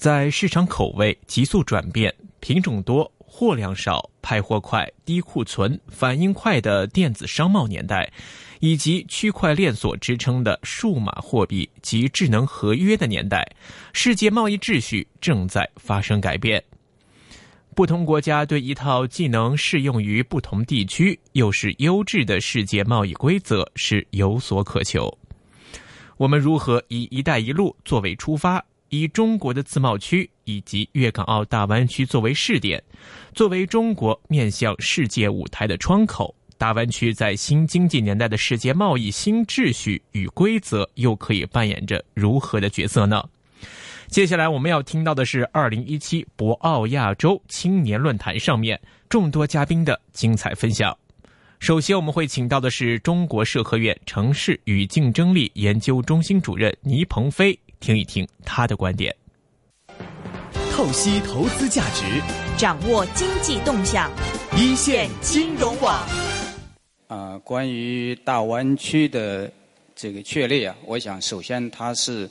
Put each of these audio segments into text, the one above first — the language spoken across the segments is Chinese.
在市场口味急速转变、品种多、货量少、派货快、低库存、反应快的电子商贸年代，以及区块链所支撑的数码货币及智能合约的年代，世界贸易秩序正在发生改变。不同国家对一套既能适用于不同地区，又是优质的世界贸易规则是有所渴求。我们如何以“一带一路”作为出发？以中国的自贸区以及粤港澳大湾区作为试点，作为中国面向世界舞台的窗口，大湾区在新经济年代的世界贸易新秩序与规则又可以扮演着如何的角色呢？接下来我们要听到的是二零一七博鳌亚洲青年论坛上面众多嘉宾的精彩分享。首先，我们会请到的是中国社科院城市与竞争力研究中心主任倪鹏飞。听一听他的观点。透析投资价值，掌握经济动向，一线金融网。啊，关于大湾区的这个确立啊，我想首先它是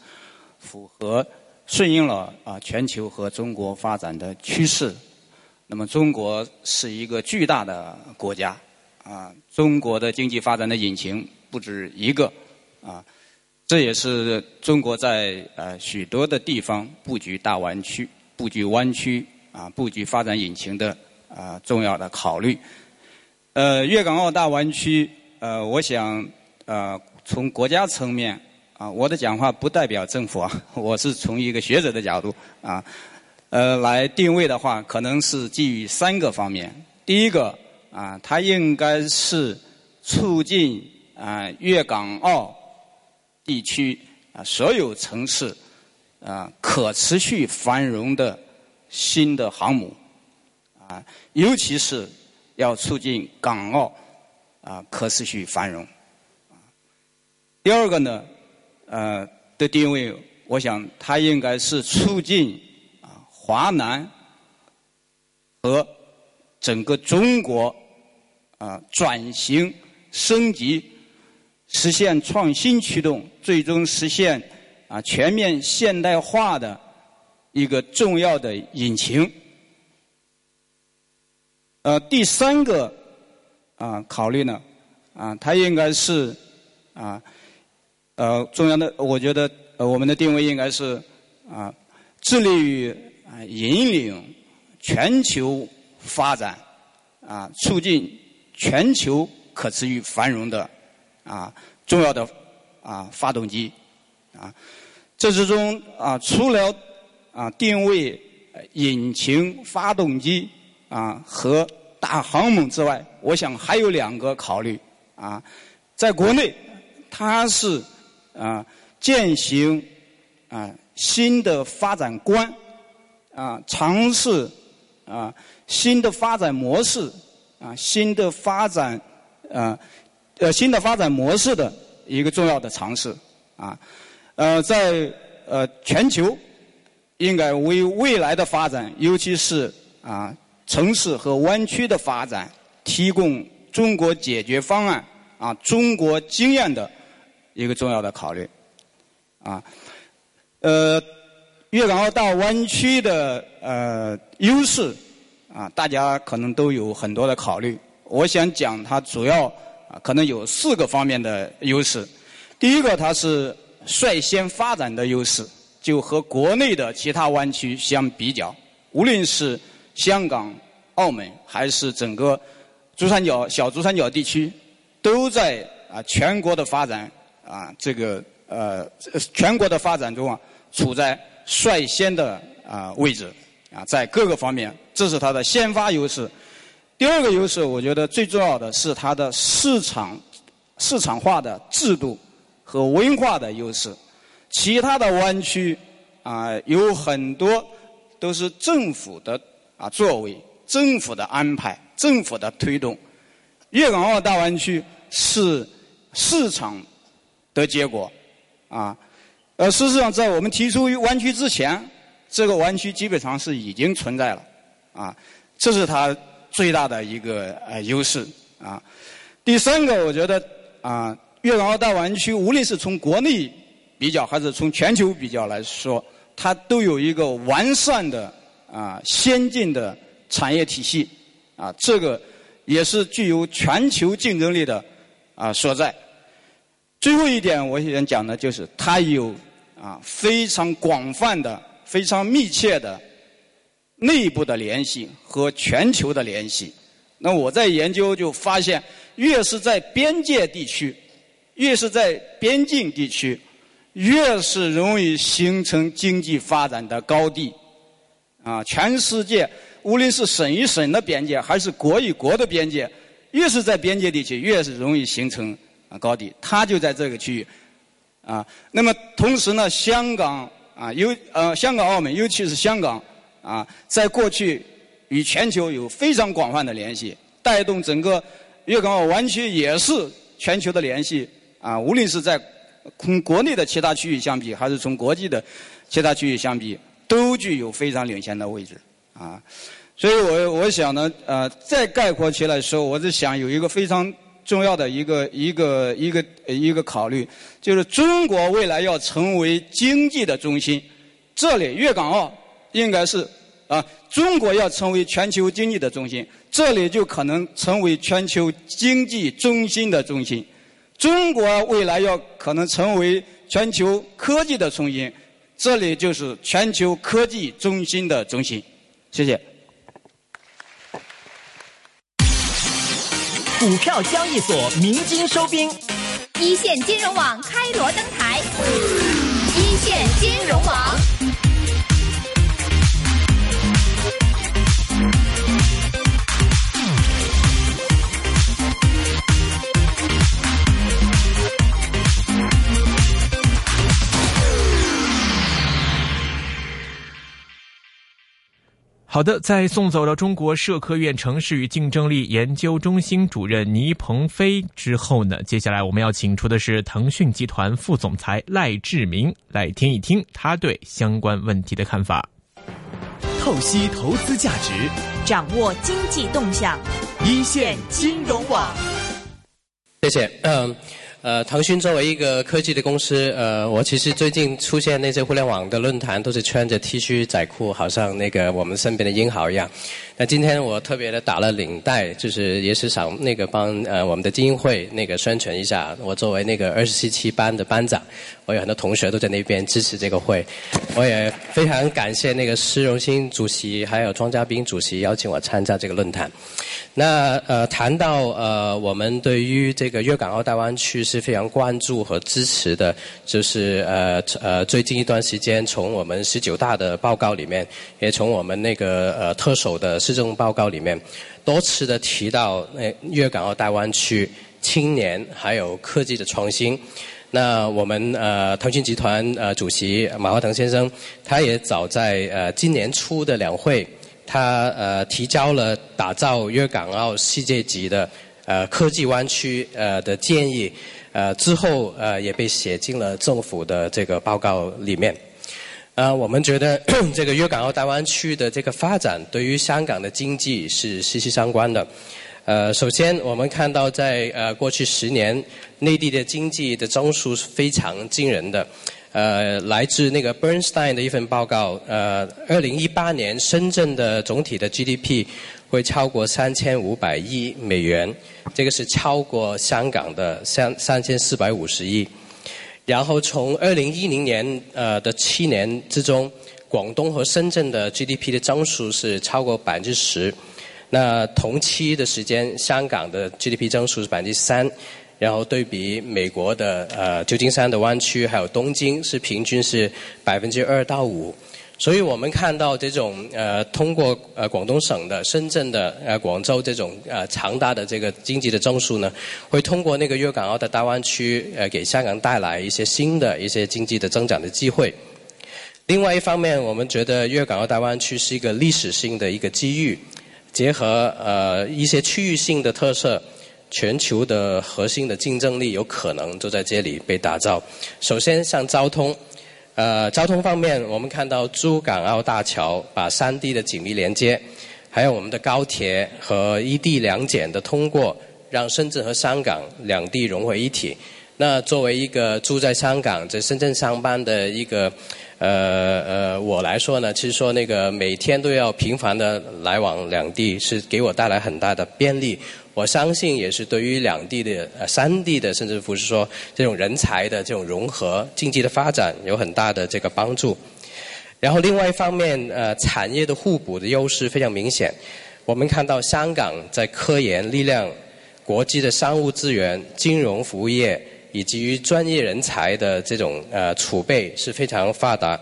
符合顺应了啊全球和中国发展的趋势。那么中国是一个巨大的国家啊，中国的经济发展的引擎不止一个啊。这也是中国在呃许多的地方布局大湾区、布局湾区啊、布局发展引擎的啊重要的考虑。呃，粤港澳大湾区，呃，我想呃从国家层面啊，我的讲话不代表政府啊，我是从一个学者的角度啊，呃来定位的话，可能是基于三个方面。第一个啊，它应该是促进啊粤港澳。地区啊，所有城市啊，可持续繁荣的新的航母啊，尤其是要促进港澳啊可持续繁荣。第二个呢，呃的定位，我想它应该是促进啊华南和整个中国啊转型升级。实现创新驱动，最终实现啊全面现代化的一个重要的引擎。呃，第三个啊考虑呢啊，它应该是啊呃中央的，我觉得呃我们的定位应该是啊致力于啊引领全球发展啊，促进全球可持续繁荣的。啊，重要的啊发动机啊，这之中啊，除了啊定位引擎、发动机啊和大航母之外，我想还有两个考虑啊，在国内它是啊践行啊新的发展观啊，尝试啊新的发展模式啊新的发展啊。呃，新的发展模式的一个重要的尝试啊，呃，在呃全球应该为未来的发展，尤其是啊城市和湾区的发展，提供中国解决方案啊，中国经验的一个重要的考虑啊，呃，粤港澳大湾区的呃优势啊，大家可能都有很多的考虑，我想讲它主要。啊，可能有四个方面的优势。第一个，它是率先发展的优势，就和国内的其他湾区相比较，无论是香港、澳门，还是整个珠三角小珠三角地区，都在啊全国的发展啊这个呃全国的发展中啊处在率先的啊位置啊，在各个方面，这是它的先发优势。第二个优势，我觉得最重要的是它的市场市场化的制度和文化的优势。其他的湾区啊，有很多都是政府的啊作为、政府的安排、政府的推动。粤港澳大湾区是市场的结果啊。呃，事实上，在我们提出湾区之前，这个湾区基本上是已经存在了啊。这是它。最大的一个呃优势啊，第三个我觉得啊，粤港澳大湾区无论是从国内比较还是从全球比较来说，它都有一个完善的啊先进的产业体系啊，这个也是具有全球竞争力的啊所在。最后一点，我想讲的就是它有啊非常广泛的、非常密切的内部的联系和全球的联系。那我在研究就发现，越是在边界地区，越是在边境地区，越是容易形成经济发展的高地。啊，全世界无论是省与省的边界，还是国与国的边界，越是在边界地区，越是容易形成啊高地。它就在这个区域。啊，那么同时呢，香港啊，尤呃，香港、澳门，尤其是香港啊，在过去。与全球有非常广泛的联系，带动整个粤港澳湾区也是全球的联系啊。无论是在从国内的其他区域相比，还是从国际的其他区域相比，都具有非常领先的位置啊。所以我我想呢，呃，再概括起来说，我是想有一个非常重要的一个一个一个一个考虑，就是中国未来要成为经济的中心，这里粤港澳应该是。啊，中国要成为全球经济的中心，这里就可能成为全球经济中心的中心。中国未来要可能成为全球科技的中心，这里就是全球科技中心的中心。谢谢。股票交易所鸣金收兵，一线金融网开锣登台，一线金融网。好的，在送走了中国社科院城市与竞争力研究中心主任倪鹏飞之后呢，接下来我们要请出的是腾讯集团副总裁赖志明，来听一听他对相关问题的看法。透析投资价值，掌握经济动向，一线金融网。谢谢，嗯。呃，呃腾讯作为一个科技的公司，呃，我其实最近出现那些互联网的论坛，都是穿着 T 恤仔裤，好像那个我们身边的英豪一样。那今天我特别的打了领带，就是也是想那个帮呃我们的精英会那个宣传一下。我作为那个二十七期班的班长，我有很多同学都在那边支持这个会。我也非常感谢那个施荣新主席还有庄家斌主席邀请我参加这个论坛。那呃谈到呃我们对于这个粤港澳大湾区。是非常关注和支持的，就是呃呃，最近一段时间，从我们十九大的报告里面，也从我们那个呃特首的施政报告里面，多次的提到那粤港澳大湾区青年还有科技的创新。那我们呃腾讯集团呃主席马化腾先生，他也早在呃今年初的两会，他呃提交了打造粤港澳世界级的呃科技湾区呃的建议。呃，之后呃也被写进了政府的这个报告里面。呃，我们觉得 这个粤港澳大湾区的这个发展对于香港的经济是息息相关的。呃，首先我们看到在呃过去十年，内地的经济的增速是非常惊人的。呃，来自那个 Bernstein 的一份报告，呃，二零一八年深圳的总体的 GDP 会超过三千五百亿美元，这个是超过香港的三三千四百五十亿。然后从二零一零年呃的七年之中，广东和深圳的 GDP 的增速是超过百分之十。那同期的时间，香港的 GDP 增速是百分之三。然后对比美国的呃旧金山的湾区，还有东京是平均是百分之二到五，所以我们看到这种呃通过呃广东省的、深圳的、呃广州这种呃强大的这个经济的增速呢，会通过那个粤港澳的大湾区呃给香港带来一些新的一些经济的增长的机会。另外一方面，我们觉得粤港澳大湾区是一个历史性的一个机遇，结合呃一些区域性的特色。全球的核心的竞争力有可能就在这里被打造。首先，像交通，呃，交通方面，我们看到珠港澳大桥把三地的紧密连接，还有我们的高铁和一地两检的通过，让深圳和香港两地融为一体。那作为一个住在香港、在深圳上班的一个呃呃我来说呢，其实说那个每天都要频繁的来往两地，是给我带来很大的便利。我相信也是对于两地的呃三地的，甚至不是说这种人才的这种融合、经济的发展有很大的这个帮助。然后另外一方面，呃，产业的互补的优势非常明显。我们看到香港在科研力量、国际的商务资源、金融服务业以及于专业人才的这种呃储备是非常发达。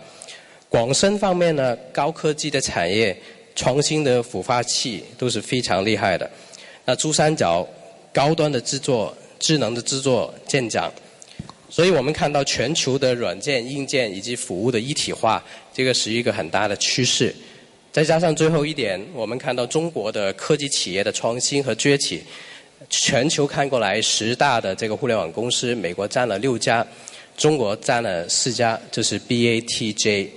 广深方面呢，高科技的产业、创新的孵化器都是非常厉害的。那珠三角高端的制作、智能的制作见长。所以我们看到全球的软件、硬件以及服务的一体化，这个是一个很大的趋势。再加上最后一点，我们看到中国的科技企业的创新和崛起，全球看过来十大的这个互联网公司，美国占了六家，中国占了四家，这是 BATJ。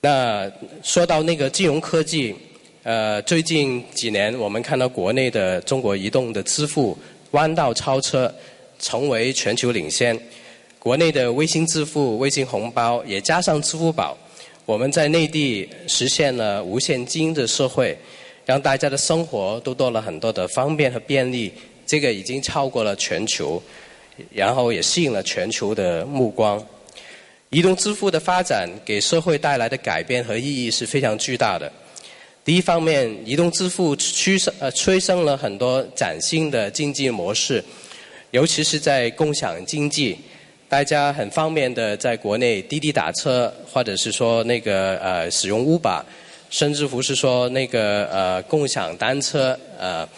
那说到那个金融科技，呃，最近几年我们看到国内的中国移动的支付弯道超车。成为全球领先，国内的微信支付、微信红包也加上支付宝，我们在内地实现了无现金的社会，让大家的生活都多了很多的方便和便利。这个已经超过了全球，然后也吸引了全球的目光。移动支付的发展给社会带来的改变和意义是非常巨大的。第一方面，移动支付驱生呃催生了很多崭新的经济模式。尤其是在共享经济，大家很方便的在国内滴滴打车，或者是说那个呃使用 Uber，甚至乎是说那个呃共享单车，呃，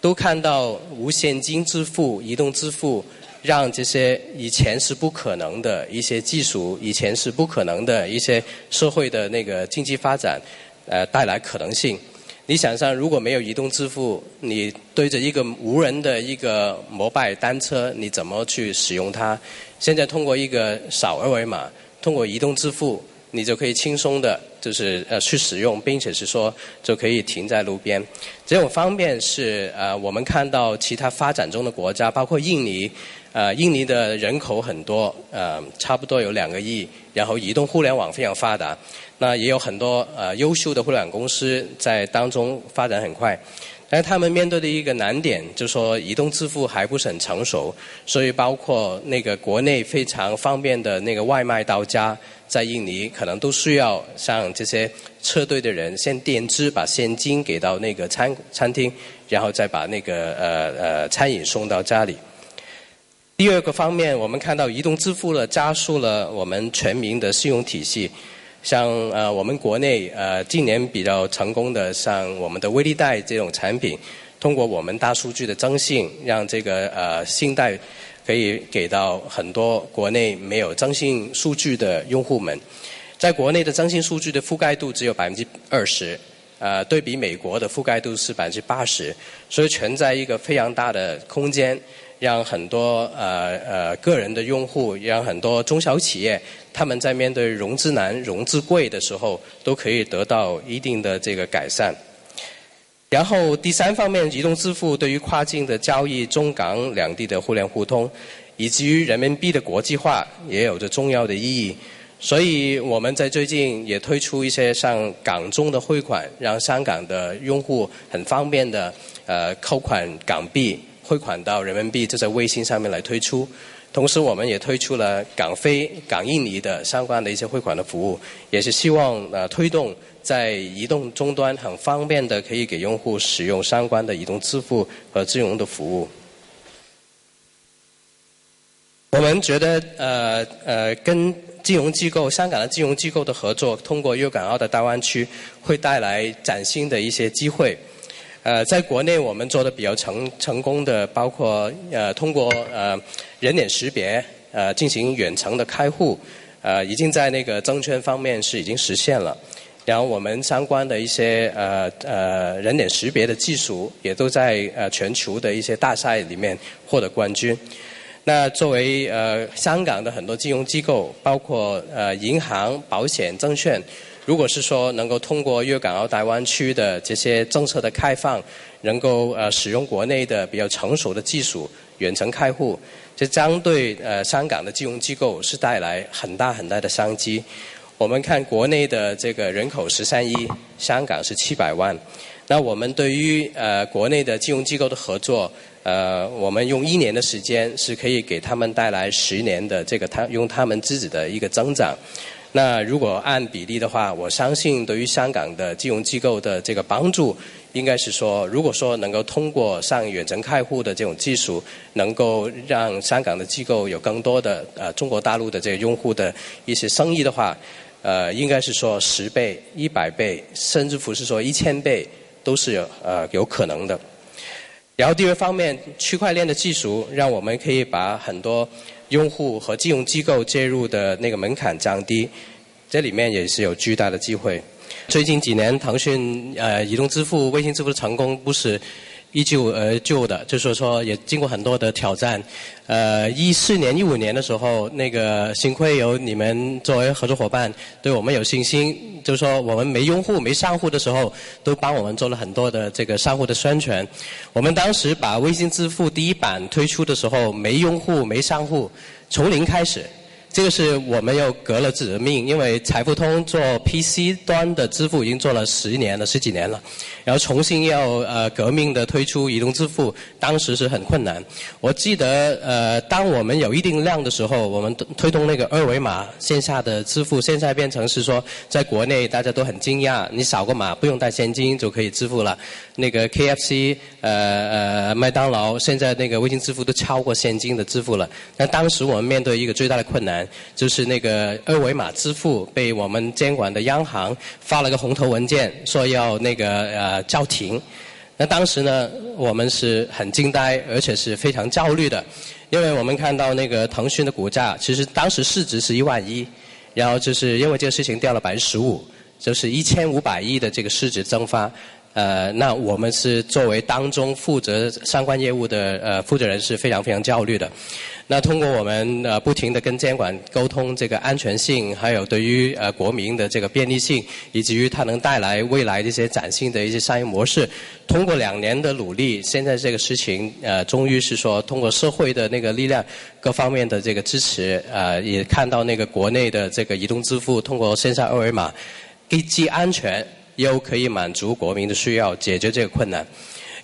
都看到无现金支付、移动支付，让这些以前是不可能的一些技术，以前是不可能的一些社会的那个经济发展，呃带来可能性。你想象，如果没有移动支付，你对着一个无人的一个摩拜单车，你怎么去使用它？现在通过一个扫二维码，通过移动支付，你就可以轻松的，就是呃去使用，并且是说就可以停在路边。这种方便是呃我们看到其他发展中的国家，包括印尼，呃印尼的人口很多，呃差不多有两个亿，然后移动互联网非常发达。那也有很多呃优秀的互联网公司在当中发展很快，但是他们面对的一个难点就是说移动支付还不是很成熟，所以包括那个国内非常方便的那个外卖到家，在印尼可能都需要像这些车队的人先垫资把现金给到那个餐餐厅，然后再把那个呃呃餐饮送到家里。第二个方面，我们看到移动支付了加速了我们全民的信用体系。像呃，我们国内呃，近年比较成功的，像我们的微粒贷这种产品，通过我们大数据的征信，让这个呃信贷可以给到很多国内没有征信数据的用户们。在国内的征信数据的覆盖度只有百分之二十，呃，对比美国的覆盖度是百分之八十，所以存在一个非常大的空间。让很多呃呃个人的用户，让很多中小企业，他们在面对融资难、融资贵的时候，都可以得到一定的这个改善。然后第三方面，移动支付对于跨境的交易、中港两地的互联互通，以及人民币的国际化，也有着重要的意义。所以我们在最近也推出一些像港中的汇款，让香港的用户很方便的呃扣款港币。汇款到人民币就在微信上面来推出，同时我们也推出了港非、港印尼的相关的一些汇款的服务，也是希望呃推动在移动终端很方便的可以给用户使用相关的移动支付和金融的服务。我们觉得呃呃跟金融机构、香港的金融机构的合作，通过粤港澳的大湾区，会带来崭新的一些机会。呃，在国内我们做的比较成成功的，包括呃通过呃人脸识别呃进行远程的开户，呃已经在那个证券方面是已经实现了。然后我们相关的一些呃呃人脸识别的技术，也都在呃全球的一些大赛里面获得冠军。那作为呃香港的很多金融机构，包括呃银行、保险、证券。如果是说能够通过粤港澳大湾区的这些政策的开放，能够呃使用国内的比较成熟的技术，远程开户，这将对呃香港的金融机构是带来很大很大的商机。我们看国内的这个人口十三亿，香港是七百万。那我们对于呃国内的金融机构的合作，呃，我们用一年的时间是可以给他们带来十年的这个他用他们自己的一个增长。那如果按比例的话，我相信对于香港的金融机构的这个帮助，应该是说，如果说能够通过上远程开户的这种技术，能够让香港的机构有更多的呃中国大陆的这个用户的一些生意的话，呃，应该是说十倍、一百倍，甚至乎是说一千倍。都是有呃有可能的。然后第二方面，区块链的技术让我们可以把很多用户和金融机构介入的那个门槛降低，这里面也是有巨大的机会。最近几年，腾讯呃移动支付、微信支付的成功不是。依旧而就的，就是说也经过很多的挑战。呃，一四年、一五年的时候，那个幸亏有你们作为合作伙伴，对我们有信心。就是说，我们没用户、没商户的时候，都帮我们做了很多的这个商户的宣传。我们当时把微信支付第一版推出的时候，没用户、没商户，从零开始。这个是我们又革了自己的命，因为财付通做 PC 端的支付已经做了十年了、十几年了，然后重新要呃革命的推出移动支付，当时是很困难。我记得呃，当我们有一定量的时候，我们推动那个二维码线下的支付，现在变成是说，在国内大家都很惊讶，你扫个码不用带现金就可以支付了。那个 KFC 呃呃麦当劳现在那个微信支付都超过现金的支付了。但当时我们面对一个最大的困难。就是那个二维码支付被我们监管的央行发了个红头文件，说要那个呃叫停。那当时呢，我们是很惊呆，而且是非常焦虑的，因为我们看到那个腾讯的股价，其实当时市值是一万一，然后就是因为这个事情掉了百分之十五，就是一千五百亿的这个市值蒸发。呃，那我们是作为当中负责相关业务的呃负责人，是非常非常焦虑的。那通过我们呃不停的跟监管沟通这个安全性，还有对于呃国民的这个便利性，以及于它能带来未来的一些崭新的一些商业模式，通过两年的努力，现在这个事情呃终于是说通过社会的那个力量，各方面的这个支持，呃也看到那个国内的这个移动支付通过线上二维码，既安全又可以满足国民的需要，解决这个困难。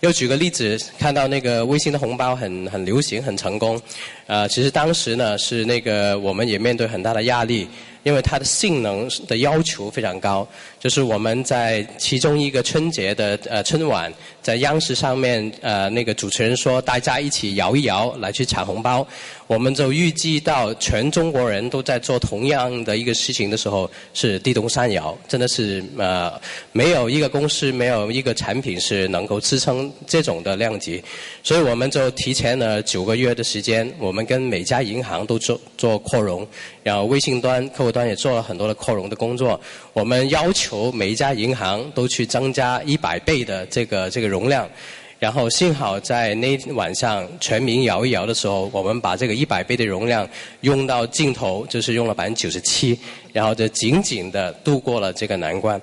又举个例子，看到那个微信的红包很很流行，很成功。呃，其实当时呢是那个我们也面对很大的压力。因为它的性能的要求非常高，就是我们在其中一个春节的呃春晚，在央视上面呃那个主持人说大家一起摇一摇来去抢红包，我们就预计到全中国人都在做同样的一个事情的时候是地动山摇，真的是呃没有一个公司没有一个产品是能够支撑这种的量级，所以我们就提前了九个月的时间，我们跟每家银行都做做扩容。然后微信端客户端也做了很多的扩容的工作，我们要求每一家银行都去增加一百倍的这个这个容量，然后幸好在那晚上全民摇一摇的时候，我们把这个一百倍的容量用到尽头，就是用了百分之九十七，然后就紧紧的度过了这个难关。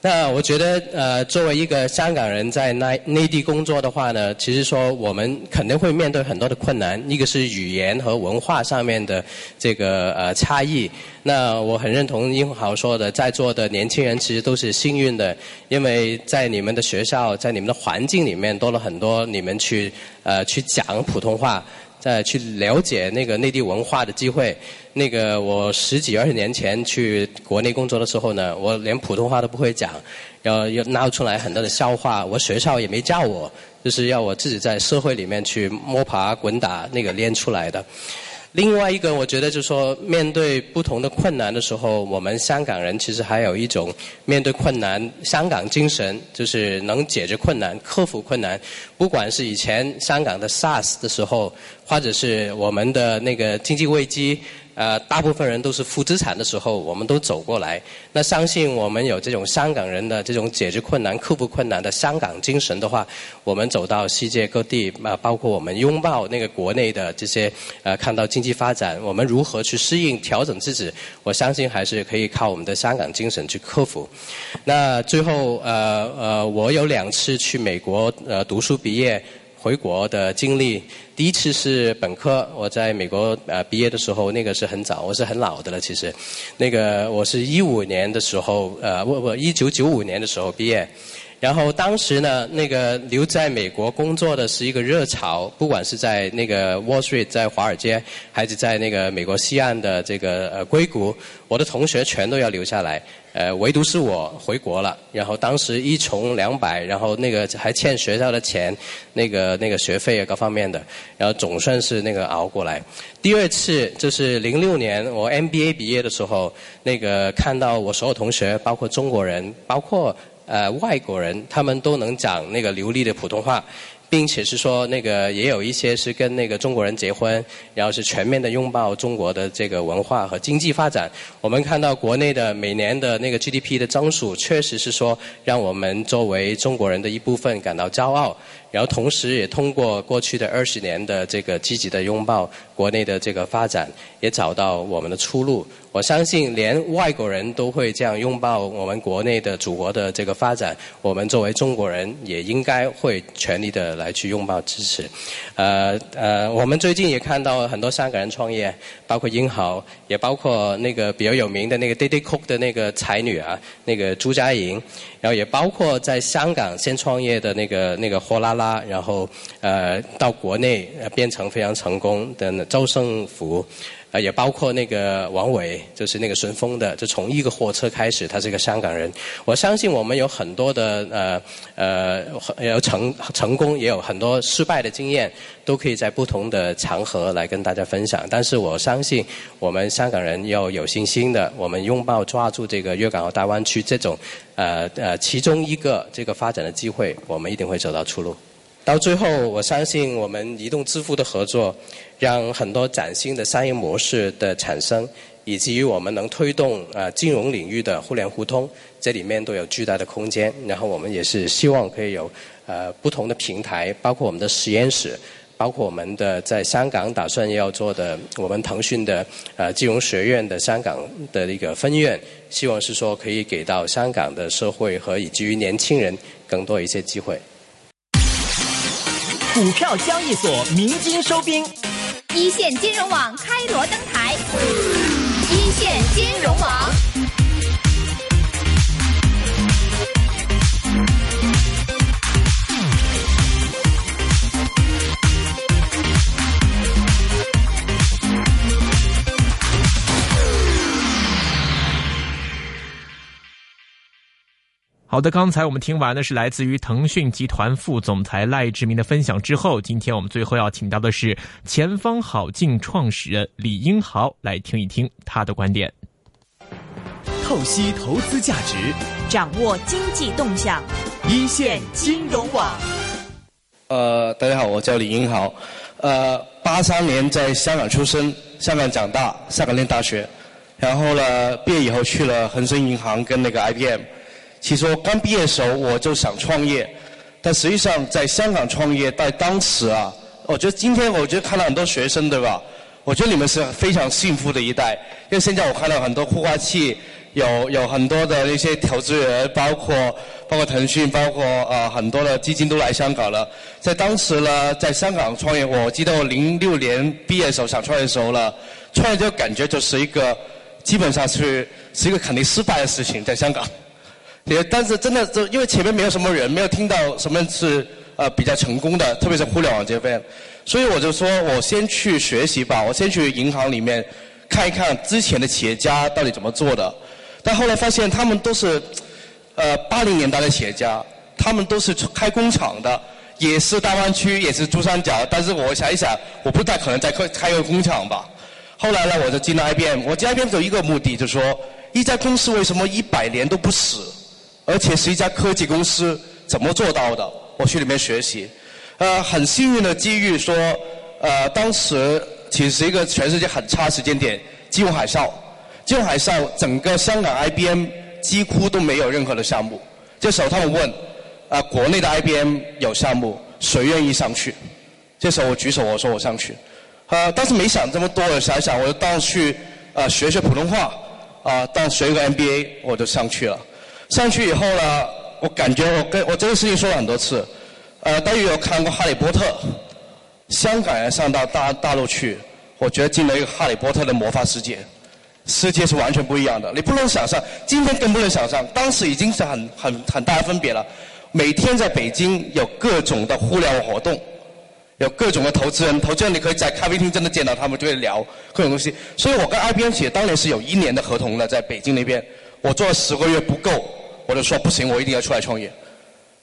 那我觉得，呃，作为一个香港人在内内地工作的话呢，其实说我们肯定会面对很多的困难。一个是语言和文化上面的这个呃差异。那我很认同英豪说的，在座的年轻人其实都是幸运的，因为在你们的学校，在你们的环境里面多了很多你们去呃去讲普通话。再去了解那个内地文化的机会，那个我十几二十年前去国内工作的时候呢，我连普通话都不会讲，然后又闹出来很多的笑话，我学校也没教我，就是要我自己在社会里面去摸爬滚打那个练出来的。另外一个，我觉得就是说，面对不同的困难的时候，我们香港人其实还有一种面对困难香港精神，就是能解决困难、克服困难。不管是以前香港的 SARS 的时候，或者是我们的那个经济危机。呃，大部分人都是负资产的时候，我们都走过来。那相信我们有这种香港人的这种解决困难、克服困难的香港精神的话，我们走到世界各地啊，包括我们拥抱那个国内的这些呃，看到经济发展，我们如何去适应、调整自己？我相信还是可以靠我们的香港精神去克服。那最后呃呃，我有两次去美国呃读书毕业。回国的经历，第一次是本科，我在美国呃毕业的时候，那个是很早，我是很老的了。其实，那个我是一五年的时候，呃不不，一九九五年的时候毕业。然后当时呢，那个留在美国工作的是一个热潮，不管是在那个 Wall Street，在华尔街，还是在那个美国西岸的这个呃硅谷，我的同学全都要留下来，呃，唯独是我回国了。然后当时一穷两百，然后那个还欠学校的钱，那个那个学费啊各方面的，然后总算是那个熬过来。第二次就是零六年我 MBA 毕业的时候，那个看到我所有同学，包括中国人，包括。呃，外国人他们都能讲那个流利的普通话，并且是说那个也有一些是跟那个中国人结婚，然后是全面的拥抱中国的这个文化和经济发展。我们看到国内的每年的那个 GDP 的增速，确实是说让我们作为中国人的一部分感到骄傲。然后同时也通过过去的二十年的这个积极的拥抱国内的这个发展，也找到我们的出路。我相信连外国人都会这样拥抱我们国内的祖国的这个发展，我们作为中国人也应该会全力的来去拥抱支持。呃呃，我们最近也看到很多香港人创业，包括英豪，也包括那个比较有名的那个 Diddy Cook 的那个才女啊，那个朱佳莹。然后也包括在香港先创业的那个那个货拉拉，然后呃到国内变成非常成功的周胜福。呃，也包括那个王伟，就是那个顺丰的，就从一个货车开始，他是一个香港人。我相信我们有很多的呃呃有成成功，也有很多失败的经验，都可以在不同的场合来跟大家分享。但是我相信我们香港人要有信心的，我们拥抱抓住这个粤港澳大湾区这种呃呃其中一个这个发展的机会，我们一定会走到出路。到最后，我相信我们移动支付的合作，让很多崭新的商业模式的产生，以及于我们能推动啊金融领域的互联互通，这里面都有巨大的空间。然后我们也是希望可以有呃不同的平台，包括我们的实验室，包括我们的在香港打算要做的我们腾讯的呃金融学院的香港的一个分院，希望是说可以给到香港的社会和以及于年轻人更多一些机会。股票交易所鸣金收兵，一线金融网开锣登台，一线金融网。好的，刚才我们听完的是来自于腾讯集团副总裁赖志明的分享之后，今天我们最后要请到的是前方好境创始人李英豪来听一听他的观点。透析投资价值，掌握经济动向，一线金融网。呃，大家好，我叫李英豪，呃，八三年在香港出生，香港长大，香港念大学，然后呢，毕业以后去了恒生银行跟那个 IBM。其实我刚毕业的时候我就想创业，但实际上在香港创业，在当时啊，我觉得今天我觉得看到很多学生对吧？我觉得你们是非常幸福的一代，因为现在我看到很多孵化器，有有很多的那些投资人，包括包括腾讯，包括啊很多的基金都来香港了。在当时呢，在香港创业，我记得我零六年毕业的时候想创业的时候呢，创业就感觉就是一个基本上是是一个肯定失败的事情，在香港。也，但是真的，就因为前面没有什么人，没有听到什么是呃比较成功的，特别是互联网这边，所以我就说我先去学习吧，我先去银行里面看一看之前的企业家到底怎么做的。但后来发现他们都是呃八零年代的企业家，他们都是开工厂的，也是大湾区，也是珠三角。但是我想一想，我不太可能再开开个工厂吧。后来呢，我就进了 IBM，我进 IBM 有一个目的，就是说一家公司为什么一百年都不死？而且是一家科技公司，怎么做到的？我去里面学习，呃，很幸运的机遇，说，呃，当时其实一个全世界很差时间点，金融海啸，金融海啸整个香港 IBM 几乎都没有任何的项目。这时候他们问，啊，国内的 IBM 有项目，谁愿意上去？这时候我举手，我说我上去。呃，当时没想这么多，我想想，我就当去呃学学普通话，啊，当学一个 MBA，我就上去了。上去以后呢，我感觉我跟我这个事情说了很多次。呃，大家有看过《哈利波特》？香港人上到大大陆去，我觉得进了一个《哈利波特》的魔法世界，世界是完全不一样的。你不能想象，今天更不能想象，当时已经是很很很大的分别了。每天在北京有各种的互联网活动，有各种的投资人，投资人你可以在咖啡厅真的见到他们，就会聊各种东西。所以我跟 IBM 企业当年是有一年的合同的，在北京那边，我做了十个月不够，我就说不行，我一定要出来创业。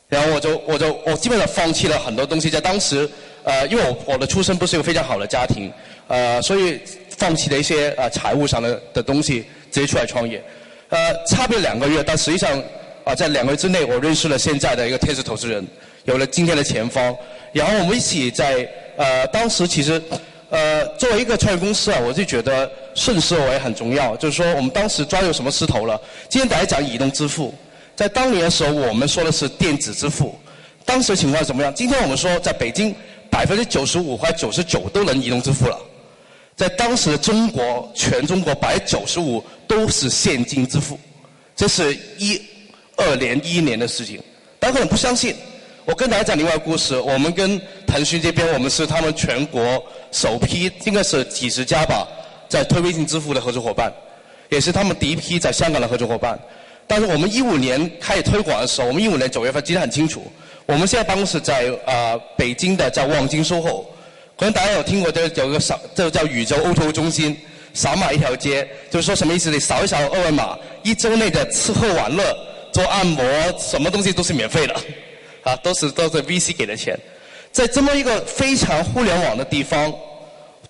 然后我就我就我基本上放弃了很多东西，在当时。呃，因为我我的出身不是一个非常好的家庭，呃，所以放弃了一些呃财务上的的东西，直接出来创业。呃，差别两个月，但实际上啊，在两个月之内，我认识了现在的一个天使投资人，有了今天的前方。然后我们一起在呃，当时其实呃，作为一个创业公司啊，我就觉得顺势而为很重要。就是说，我们当时抓住什么势头了？今天大家讲移动支付，在当年的时候，我们说的是电子支付。当时情况怎么样？今天我们说在北京。百分之九十五或九十九都能移动支付了，在当时的中国，全中国百分之九十五都是现金支付，这是一二年一一年的事情。大家可能不相信，我跟大家讲另外一个故事。我们跟腾讯这边，我们是他们全国首批，应该是几十家吧，在推微信支付的合作伙伴，也是他们第一批在香港的合作伙伴。但是我们一五年开始推广的时候，我们一五年九月份记得很清楚。我们现在办公室在啊北京的叫望京 SOHO，可能大家有听过这有个扫，这叫宇宙 O2O 中心，扫码一条街，就是说什么意思？你扫一扫二维码，一周内的吃喝玩乐、做按摩，什么东西都是免费的，啊，都是都是 VC 给的钱。在这么一个非常互联网的地方，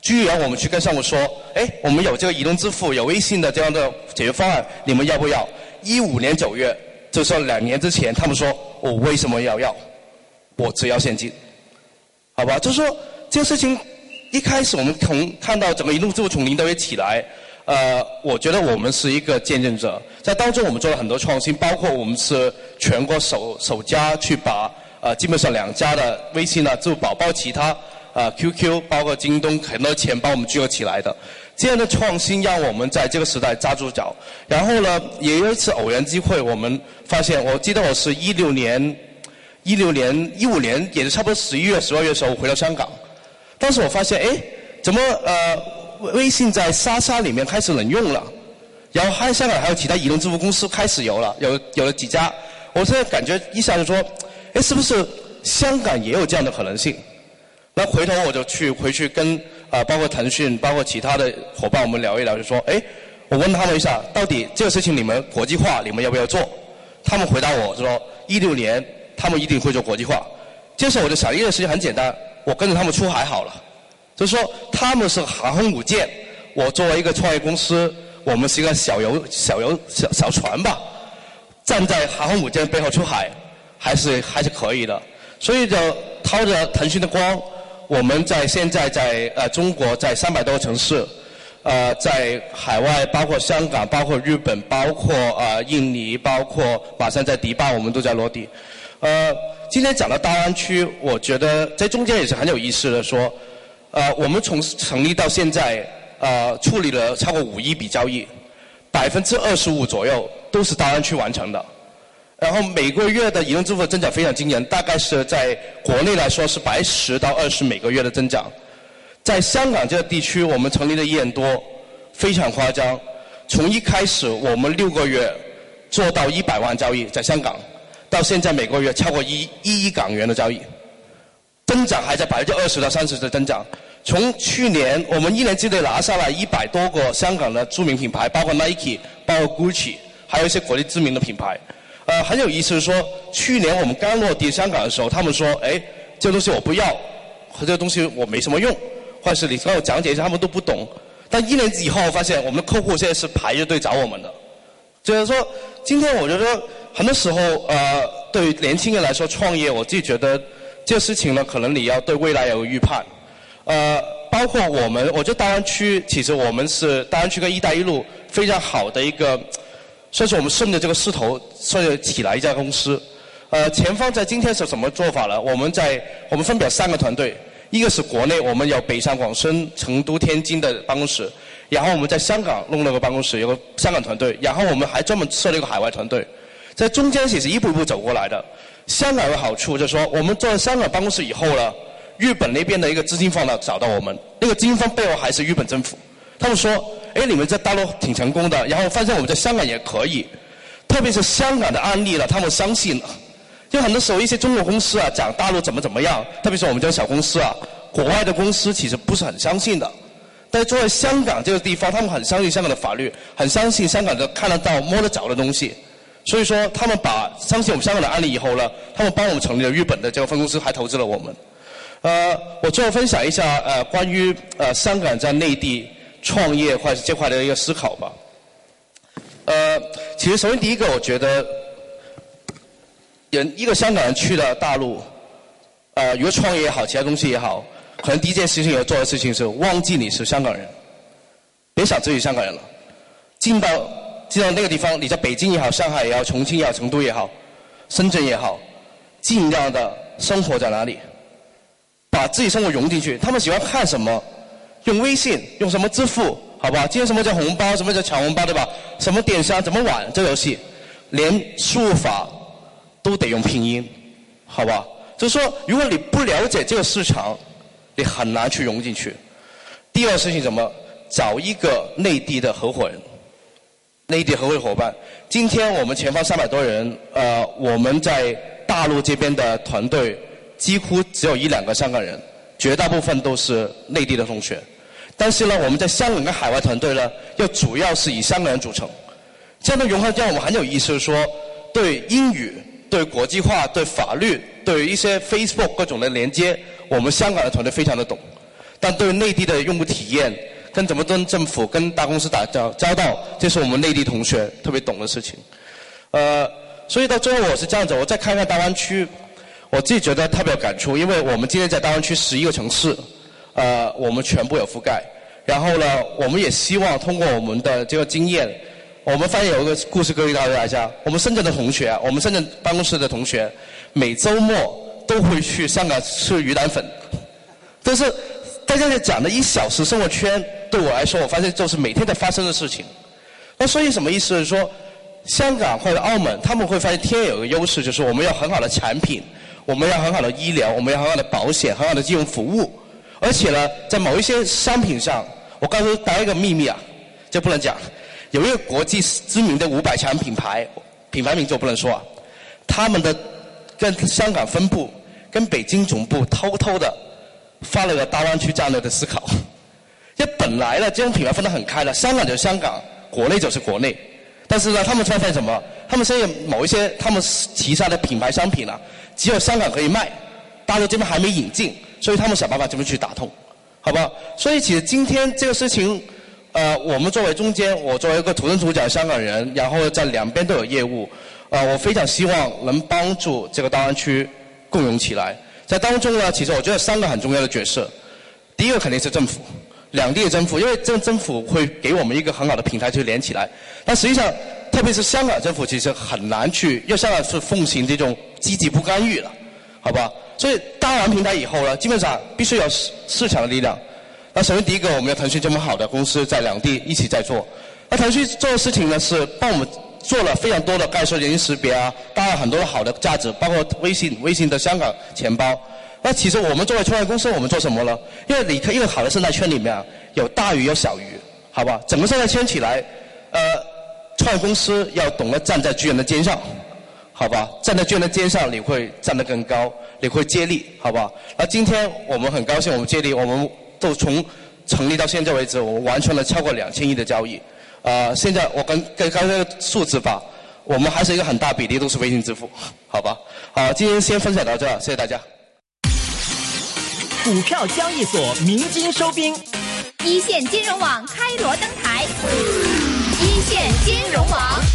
居然我们去跟商务说，哎，我们有这个移动支付，有微信的这样的解决方案，你们要不要？一五年九月。就是，两年之前，他们说我为什么要要？我只要现金，好吧？就是说，这个事情一开始我们从看到整个移动支付从零到一起来，呃，我觉得我们是一个见证者，在当中我们做了很多创新，包括我们是全国首首家去把呃基本上两家的微信啊、支付宝包括其他啊 QQ，包括京东很多钱帮我们聚合起来的。这样的创新让我们在这个时代扎住脚。然后呢，也有一次偶然机会，我们发现，我记得我是一六年、一六年、一五年，也是差不多十一月、十二月的时候我回到香港。当时我发现，哎，怎么呃，微信在莎莎里面开始能用了？然后还香港还有其他移动支付公司开始有了，有有了几家。我现在感觉一下就说，哎，是不是香港也有这样的可能性？那回头我就去回去跟。啊，包括腾讯，包括其他的伙伴，我们聊一聊，就说，哎，我问他们一下，到底这个事情你们国际化，你们要不要做？他们回答我说，一六年他们一定会做国际化。这时候我就想，一件事情很简单，我跟着他们出海好了。就是说，他们是航空母舰，我作为一个创业公司，我们是一个小游小游小小船吧，站在航空母舰背后出海，还是还是可以的。所以就掏着腾讯的光。我们在现在在呃中国在三百多个城市，呃在海外包括香港、包括日本、包括呃印尼、包括马上在迪拜，我们都在落地。呃，今天讲到大湾区，我觉得在中间也是很有意思的，说呃我们从成立到现在呃处理了超过五亿笔交易，百分之二十五左右都是大湾区完成的。然后每个月的移动支付的增长非常惊人，大概是在国内来说是百十到二十每个月的增长。在香港这个地区，我们成立了一年多，非常夸张。从一开始我们六个月做到一百万交易在香港，到现在每个月超过一一亿港元的交易，增长还在百分之二十到三十的增长。从去年我们一年之内拿下了一百多个香港的著名品牌，包括 Nike、包括 Gucci，还有一些国际知名的品牌。呃，很有意思是，说去年我们刚落地香港的时候，他们说，哎，这东西我不要，和这个东西我没什么用，或者是你跟我讲解一下，他们都不懂。但一年以后发现，我们的客户现在是排着队找我们的。就是说，今天我觉得很多时候，呃，对于年轻人来说创业，我自己觉得这个事情呢，可能你要对未来有个预判。呃。包括我们，我觉得大湾区其实我们是大湾区跟“一带一路”非常好的一个，算是我们顺着这个势头，算是起来一家公司。呃，前方在今天是什么做法呢？我们在我们分别三个团队，一个是国内，我们有北上广深、成都、天津的办公室，然后我们在香港弄了个办公室，有个香港团队，然后我们还专门设了一个海外团队，在中间其实一步一步走过来的。香港有好处，就是说我们做了香港办公室以后呢，日本那边的一个资金方呢找到我们，那个资金方背后还是日本政府，他们说，哎，你们在大陆挺成功的，然后发现我们在香港也可以，特别是香港的案例了，他们相信了。就很多时候一些中国公司啊讲大陆怎么怎么样，特别是我们这种小公司啊，国外的公司其实不是很相信的。但是作为香港这个地方，他们很相信香港的法律，很相信香港的看得到、摸得着的东西。所以说，他们把相信我们香港的案例以后呢，他们帮我们成立了日本的这个分公司，还投资了我们。呃，我最后分享一下呃关于呃香港在内地创业或者这块的一个思考吧。呃，其实首先第一个，我觉得。人一个香港人去了大陆，呃，如果创业也好，其他东西也好，可能第一件事情要做的事情是忘记你是香港人，别想自己香港人了。进到进到那个地方，你在北京也好，上海也好，重庆也好，成都也好，深圳也好，尽量的生活在哪里，把自己生活融进去。他们喜欢看什么？用微信，用什么支付？好吧？今天什么叫红包？什么叫抢红包？对吧？什么电商？怎么玩这游戏？连输入法。都得用拼音，好吧？就是说，如果你不了解这个市场，你很难去融进去。第二事情怎么？找一个内地的合伙人，内地合伙伙伴。今天我们前方三百多人，呃，我们在大陆这边的团队几乎只有一两个香港人，绝大部分都是内地的同学。但是呢，我们在香港跟海外团队呢，又主要是以香港人组成。这样的融合让我们很有意思，说对英语。对国际化、对法律、对一些 Facebook 各种的连接，我们香港的团队非常的懂。但对内地的用户体验，跟怎么跟政府、跟大公司打交交道，这是我们内地同学特别懂的事情。呃，所以到最后我是这样子，我再看看大湾区，我自己觉得特别有感触，因为我们今天在大湾区十一个城市，呃，我们全部有覆盖。然后呢，我们也希望通过我们的这个经验。我们发现有一个故事可以告诉大家：我们深圳的同学，我们深圳办公室的同学，每周末都会去香港吃鱼蛋粉。但是大家在讲的一小时生活圈，对我来说，我发现就是每天在发生的事情。那所以什么意思？是说香港或者澳门，他们会发现天有个优势，就是我们要很好的产品，我们要很好的医疗，我们要很好的保险，很好的金融服务。而且呢，在某一些商品上，我告诉大家一个秘密啊，这不能讲。有一个国际知名的五百强品牌，品牌名字我不能说啊，他们的跟香港分部、跟北京总部偷偷的发了个大湾区战略的思考。因为本来呢，这种品牌分得很开的，香港就是香港，国内就是国内。但是呢，他们发现什么？他们现在某一些他们旗下的品牌商品呢，只有香港可以卖，大陆这边还没引进，所以他们想办法怎么去打通，好不好？所以其实今天这个事情。呃，我们作为中间，我作为一个土生土长香港人，然后在两边都有业务，呃，我非常希望能帮助这个大湾区共融起来。在当中呢，其实我觉得三个很重要的角色，第一个肯定是政府，两地的政府，因为这政府会给我们一个很好的平台去连起来。但实际上，特别是香港政府，其实很难去，因为香港是奉行这种积极不干预了，好吧？所以搭完平台以后呢，基本上必须有市市场的力量。那首先第一个，我们要腾讯这么好的公司在两地一起在做。那腾讯做的事情呢，是帮我们做了非常多的概说人识别啊，搭了很多的好的价值，包括微信、微信的香港钱包。那其实我们作为创业公司，我们做什么呢？因为你一个好的生态圈里面，有大鱼有小鱼，好吧？整个生态圈起来，呃，创业公司要懂得站在巨人的肩上，好吧？站在巨人的肩上，你会站得更高，你会接力，好吧？那今天我们很高兴，我们接力，我们。都从成立到现在为止，我们完成了超过两千亿的交易。呃，现在我跟跟刚才数字吧，我们还是一个很大比例都是微信支付，好吧？好，今天先分享到这，谢谢大家。股票交易所鸣金收兵，一线金融网开锣登台，一线金融网。